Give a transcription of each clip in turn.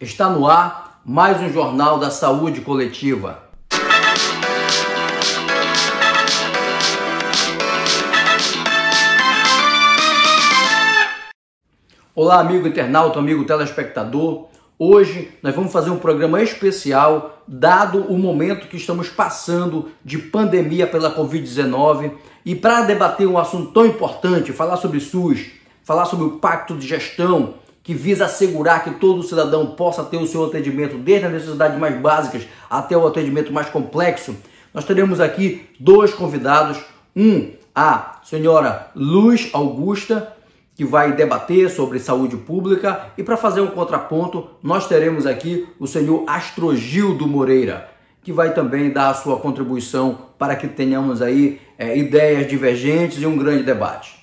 Está no ar mais um Jornal da Saúde Coletiva. Olá, amigo internauta, amigo telespectador. Hoje nós vamos fazer um programa especial, dado o momento que estamos passando de pandemia pela Covid-19. E para debater um assunto tão importante, falar sobre SUS, falar sobre o pacto de gestão, que visa assegurar que todo cidadão possa ter o seu atendimento, desde as necessidades mais básicas até o atendimento mais complexo, nós teremos aqui dois convidados. Um, a senhora Luz Augusta, que vai debater sobre saúde pública, e para fazer um contraponto, nós teremos aqui o senhor Astrogildo Moreira, que vai também dar a sua contribuição para que tenhamos aí é, ideias divergentes e um grande debate.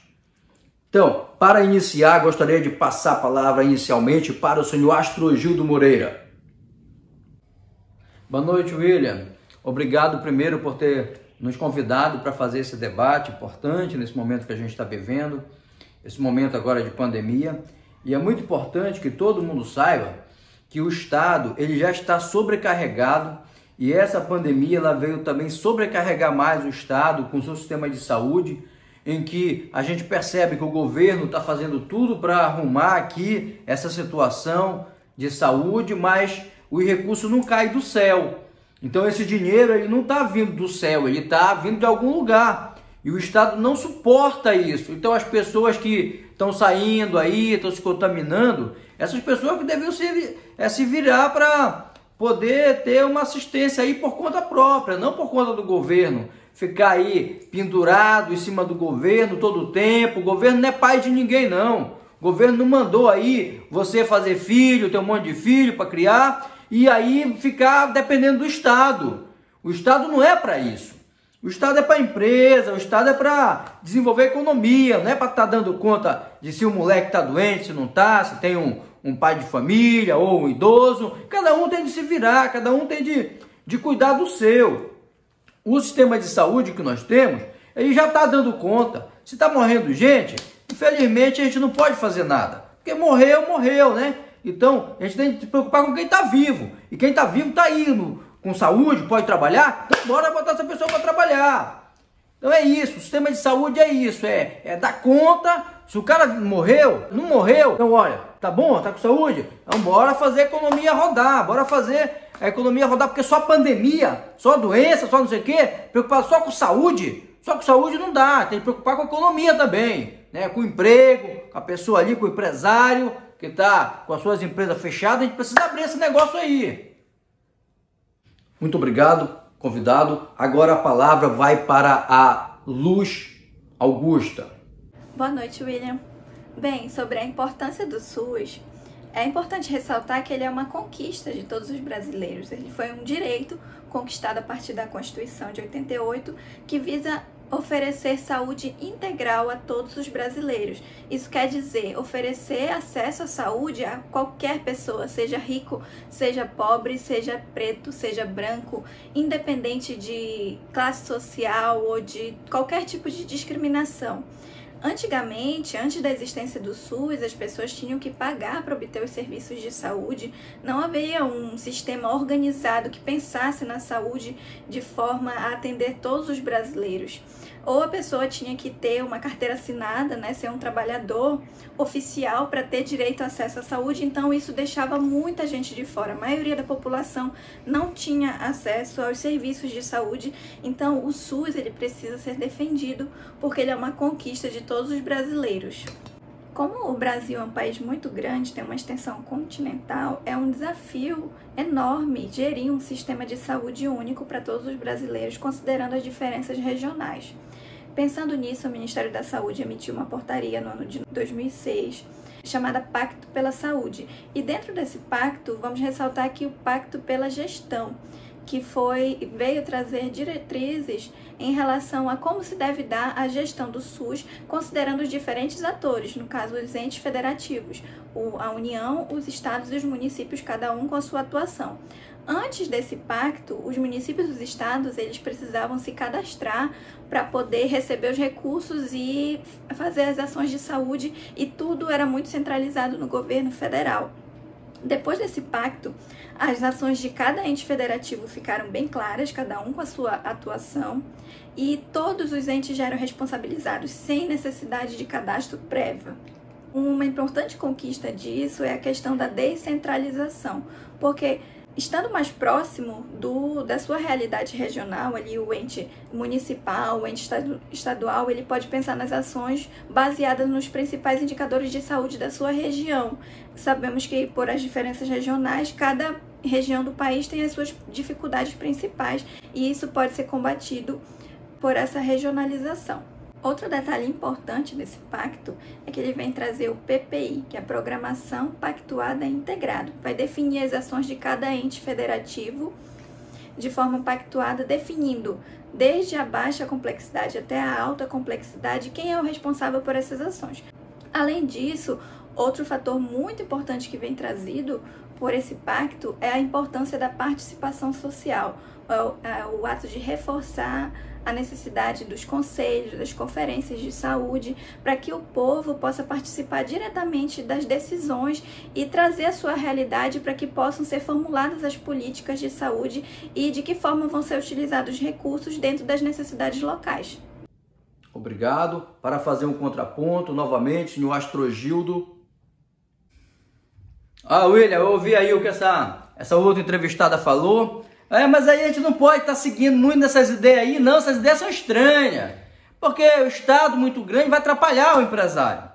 Então, para iniciar, gostaria de passar a palavra inicialmente para o senhor Astrogildo Moreira. Boa noite, William. Obrigado primeiro por ter nos convidado para fazer esse debate importante nesse momento que a gente está vivendo, esse momento agora de pandemia. E é muito importante que todo mundo saiba que o Estado ele já está sobrecarregado e essa pandemia ela veio também sobrecarregar mais o Estado com o seu sistema de saúde em que a gente percebe que o governo está fazendo tudo para arrumar aqui essa situação de saúde, mas o recurso não cai do céu. Então esse dinheiro ele não está vindo do céu, ele está vindo de algum lugar. E o Estado não suporta isso. Então as pessoas que estão saindo aí, estão se contaminando, essas pessoas que deveriam se, é, se virar para poder ter uma assistência aí por conta própria, não por conta do governo ficar aí pendurado em cima do governo todo o tempo. O governo não é pai de ninguém, não. O governo não mandou aí você fazer filho, ter um monte de filho para criar e aí ficar dependendo do Estado. O Estado não é para isso. O Estado é para empresa, o Estado é para desenvolver economia, não é para estar tá dando conta de se o moleque está doente, se não está, se tem um, um pai de família ou um idoso. Cada um tem de se virar, cada um tem de, de cuidar do seu o sistema de saúde que nós temos, ele já está dando conta. Se está morrendo gente, infelizmente a gente não pode fazer nada. Porque morreu, morreu, né? Então, a gente tem que se preocupar com quem está vivo. E quem está vivo está indo com saúde, pode trabalhar, então bora botar essa pessoa para trabalhar. Então é isso, o sistema de saúde é isso, é, é dar conta. Se o cara morreu, não morreu, então olha, tá bom, tá com saúde? Então bora fazer a economia rodar, bora fazer a economia rodar, porque só pandemia, só doença, só não sei o quê, preocupar só com saúde, só com saúde não dá, tem que preocupar com a economia também, né? Com o emprego, com a pessoa ali, com o empresário que está com as suas empresas fechadas, a gente precisa abrir esse negócio aí. Muito obrigado, convidado. Agora a palavra vai para a Luz Augusta. Boa noite, William. Bem, sobre a importância do SUS, é importante ressaltar que ele é uma conquista de todos os brasileiros. Ele foi um direito conquistado a partir da Constituição de 88 que visa oferecer saúde integral a todos os brasileiros. Isso quer dizer oferecer acesso à saúde a qualquer pessoa, seja rico, seja pobre, seja preto, seja branco, independente de classe social ou de qualquer tipo de discriminação. Antigamente, antes da existência do SUS, as pessoas tinham que pagar para obter os serviços de saúde. Não havia um sistema organizado que pensasse na saúde de forma a atender todos os brasileiros ou a pessoa tinha que ter uma carteira assinada, né, ser um trabalhador oficial para ter direito a acesso à saúde, então isso deixava muita gente de fora. A maioria da população não tinha acesso aos serviços de saúde, então o SUS ele precisa ser defendido porque ele é uma conquista de todos os brasileiros. Como o Brasil é um país muito grande, tem uma extensão continental, é um desafio enorme gerir um sistema de saúde único para todos os brasileiros, considerando as diferenças regionais. Pensando nisso, o Ministério da Saúde emitiu uma portaria no ano de 2006 chamada Pacto pela Saúde. E dentro desse pacto, vamos ressaltar aqui o Pacto pela Gestão, que foi veio trazer diretrizes em relação a como se deve dar a gestão do SUS, considerando os diferentes atores, no caso os entes federativos, a União, os estados e os municípios, cada um com a sua atuação. Antes desse pacto, os municípios e os estados eles precisavam se cadastrar para poder receber os recursos e fazer as ações de saúde e tudo era muito centralizado no governo federal. Depois desse pacto, as ações de cada ente federativo ficaram bem claras, cada um com a sua atuação, e todos os entes já eram responsabilizados sem necessidade de cadastro prévio. Uma importante conquista disso é a questão da descentralização, porque estando mais próximo do, da sua realidade regional, ali o ente municipal, o ente estadual, ele pode pensar nas ações baseadas nos principais indicadores de saúde da sua região. Sabemos que por as diferenças regionais, cada região do país tem as suas dificuldades principais e isso pode ser combatido por essa regionalização. Outro detalhe importante desse pacto é que ele vem trazer o PPI, que é a Programação Pactuada Integrada. Vai definir as ações de cada ente federativo de forma pactuada, definindo desde a baixa complexidade até a alta complexidade quem é o responsável por essas ações. Além disso, outro fator muito importante que vem trazido por esse pacto é a importância da participação social, o, é o ato de reforçar a necessidade dos conselhos, das conferências de saúde, para que o povo possa participar diretamente das decisões e trazer a sua realidade para que possam ser formuladas as políticas de saúde e de que forma vão ser utilizados os recursos dentro das necessidades locais. Obrigado. Para fazer um contraponto, novamente, no Astrogildo. Ah, William, eu ouvi aí o que essa, essa outra entrevistada falou. É, mas aí a gente não pode estar tá seguindo muito nessas ideias aí, não. Essas ideias são estranhas. Porque o Estado muito grande vai atrapalhar o empresário.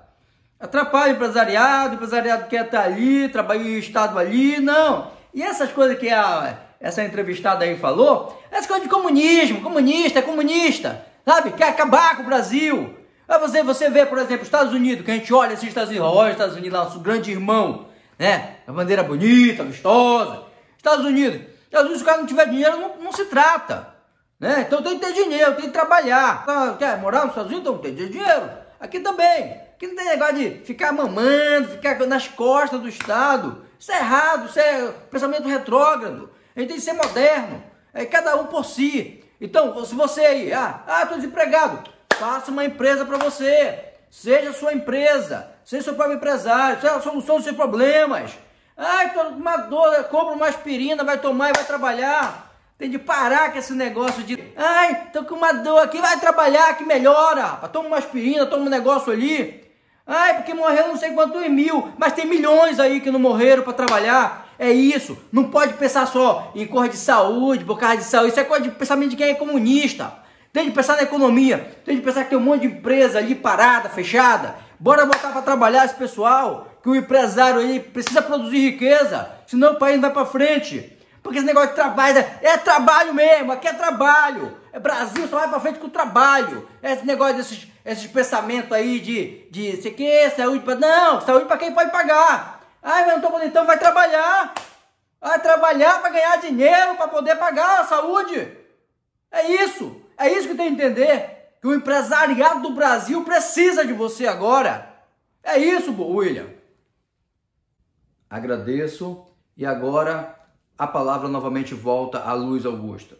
Atrapalha o empresariado, o empresariado quer estar ali, trabalhar o Estado ali, não. E essas coisas que a, essa entrevistada aí falou, essas coisas de comunismo, comunista, é comunista, sabe? Quer acabar com o Brasil. Aí você, você vê, por exemplo, os Estados Unidos, que a gente olha esses Estados Unidos, olha os Estados Unidos nosso grande irmão, né? A bandeira bonita, vistosa. Estados Unidos, e às vezes se o cara não tiver dinheiro, não, não se trata. Né? Então tem que ter dinheiro, tem que trabalhar. Ah, quer morar nos Estados Unidos? Então tem dinheiro. Aqui também. Aqui não tem negócio de ficar mamando, ficar nas costas do Estado. Isso é errado, isso é pensamento retrógrado. A gente tem que ser moderno. É cada um por si. Então, se você aí, ah, ah tô desempregado, faça uma empresa para você. Seja sua empresa, seja seu próprio empresário, seja a solução dos seus problemas. Ai, tô com uma dor, compra uma aspirina, vai tomar e vai trabalhar. Tem de parar com esse negócio de. Ai, tô com uma dor aqui, vai trabalhar que melhora. Toma uma aspirina, toma um negócio ali. Ai, porque morreu não sei quantos mil, mas tem milhões aí que não morreram para trabalhar. É isso. Não pode pensar só em cor de saúde, por causa de saúde. Isso é coisa de pensamento de quem é comunista. Tem de pensar na economia. Tem de pensar que tem um monte de empresa ali parada, fechada. Bora botar para trabalhar esse pessoal que o empresário aí precisa produzir riqueza, senão o país não vai para frente. Porque esse negócio de trabalho é trabalho mesmo, aqui é trabalho. É Brasil só vai para frente com o trabalho. Esse negócio desses esses pensamentos aí de, de sei que, saúde para. Não, saúde para quem pode pagar. Ai, mas não tô então vai trabalhar. Vai trabalhar para ganhar dinheiro, para poder pagar a saúde. É isso. É isso que tem que entender. Que o empresariado do Brasil precisa de você agora. É isso, William. Agradeço e agora a palavra novamente volta a Luiz Augusta.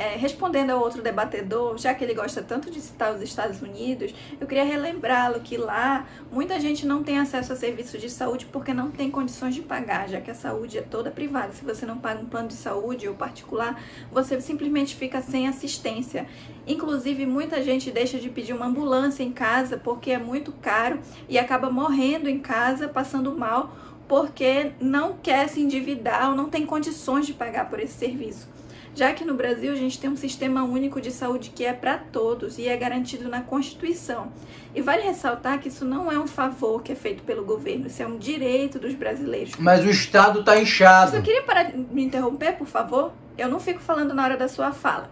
É, respondendo ao outro debatedor, já que ele gosta tanto de citar os Estados Unidos, eu queria relembrá-lo que lá muita gente não tem acesso a serviços de saúde porque não tem condições de pagar, já que a saúde é toda privada. Se você não paga um plano de saúde ou particular, você simplesmente fica sem assistência. Inclusive, muita gente deixa de pedir uma ambulância em casa porque é muito caro e acaba morrendo em casa, passando mal, porque não quer se endividar ou não tem condições de pagar por esse serviço já que no Brasil a gente tem um sistema único de saúde que é para todos e é garantido na Constituição. E vale ressaltar que isso não é um favor que é feito pelo governo, isso é um direito dos brasileiros. Mas o Estado está inchado. Você queria parar de me interromper, por favor? Eu não fico falando na hora da sua fala.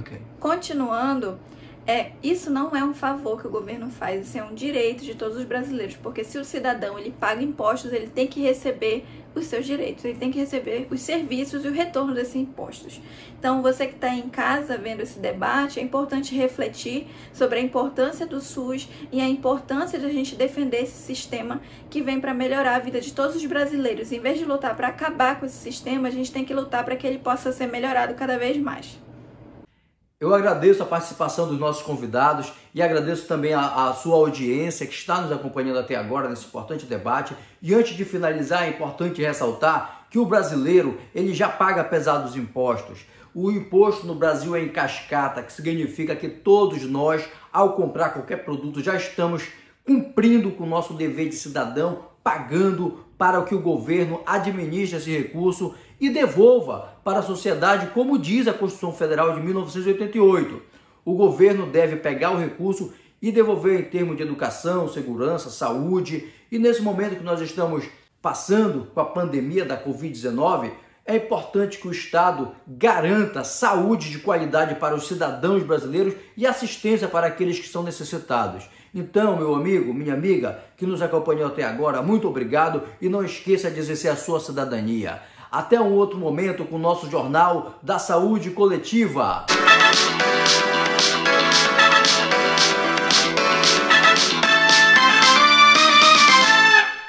Okay. Continuando, é, isso não é um favor que o governo faz, isso é um direito de todos os brasileiros, porque se o cidadão ele paga impostos, ele tem que receber os seus direitos, ele tem que receber os serviços e o retorno desses impostos. Então, você que está em casa vendo esse debate, é importante refletir sobre a importância do SUS e a importância de a gente defender esse sistema que vem para melhorar a vida de todos os brasileiros. Em vez de lutar para acabar com esse sistema, a gente tem que lutar para que ele possa ser melhorado cada vez mais. Eu agradeço a participação dos nossos convidados e agradeço também a, a, sua audiência que está nos acompanhando até agora nesse importante debate. E antes de finalizar, é importante ressaltar que o brasileiro ele já paga pesados impostos. O imposto no Brasil é em cascata, que significa que todos nós, ao comprar qualquer produto, já estamos cumprindo com o nosso dever de cidadão, pagando para que o governo administre esse recurso e devolva para a sociedade, como diz a Constituição Federal de 1988. O governo deve pegar o recurso e devolver em termos de educação, segurança, saúde. E nesse momento que nós estamos passando com a pandemia da Covid-19, é importante que o Estado garanta saúde de qualidade para os cidadãos brasileiros e assistência para aqueles que são necessitados. Então, meu amigo, minha amiga, que nos acompanhou até agora, muito obrigado e não esqueça de exercer a sua cidadania. Até um outro momento com o nosso Jornal da Saúde Coletiva.